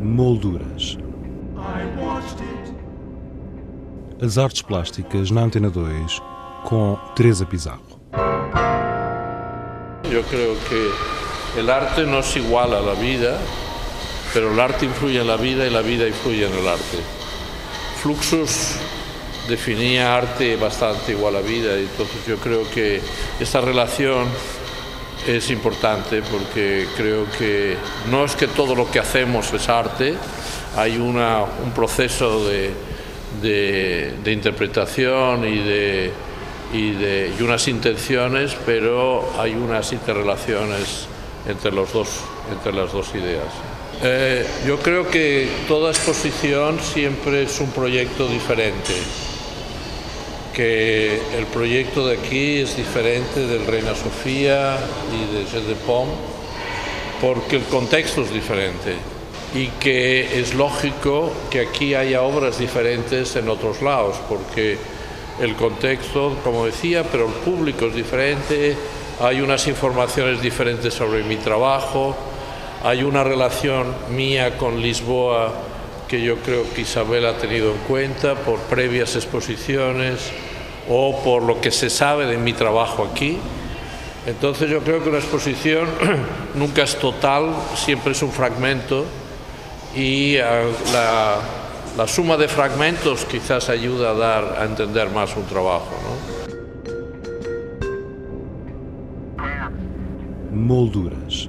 Molduras. As artes plásticas na Antena 2 com Teresa Pizarro. Yo creo que el arte no es igual a la vida, pero el arte influye en la vida y la vida influye en el arte. Fluxus definía arte bastante igual a vida, y entonces yo creo que esta relación es importante porque creo que no es que todo lo que hacemos es arte, hay una, un proceso de, de, interpretación y de, y, de, y unas intenciones, pero hay unas interrelaciones entre, los dos, entre las dos ideas. Eh, yo creo que toda exposición siempre es un proyecto diferente, que el proyecto de aquí es diferente del Reina Sofía y de Jeux de Pomme, porque el contexto es diferente y que es lógico que aquí haya obras diferentes en otros lados, porque el contexto, como decía, pero el público es diferente, hay unas informaciones diferentes sobre mi trabajo, hay una relación mía con Lisboa que yo creo que Isabel ha tenido en cuenta por previas exposiciones o por lo que se sabe de mi trabajo aquí. Entonces yo creo que una exposición nunca es total, siempre es un fragmento y la, la suma de fragmentos quizás ayuda a dar a entender más un trabajo. ¿no? Molduras.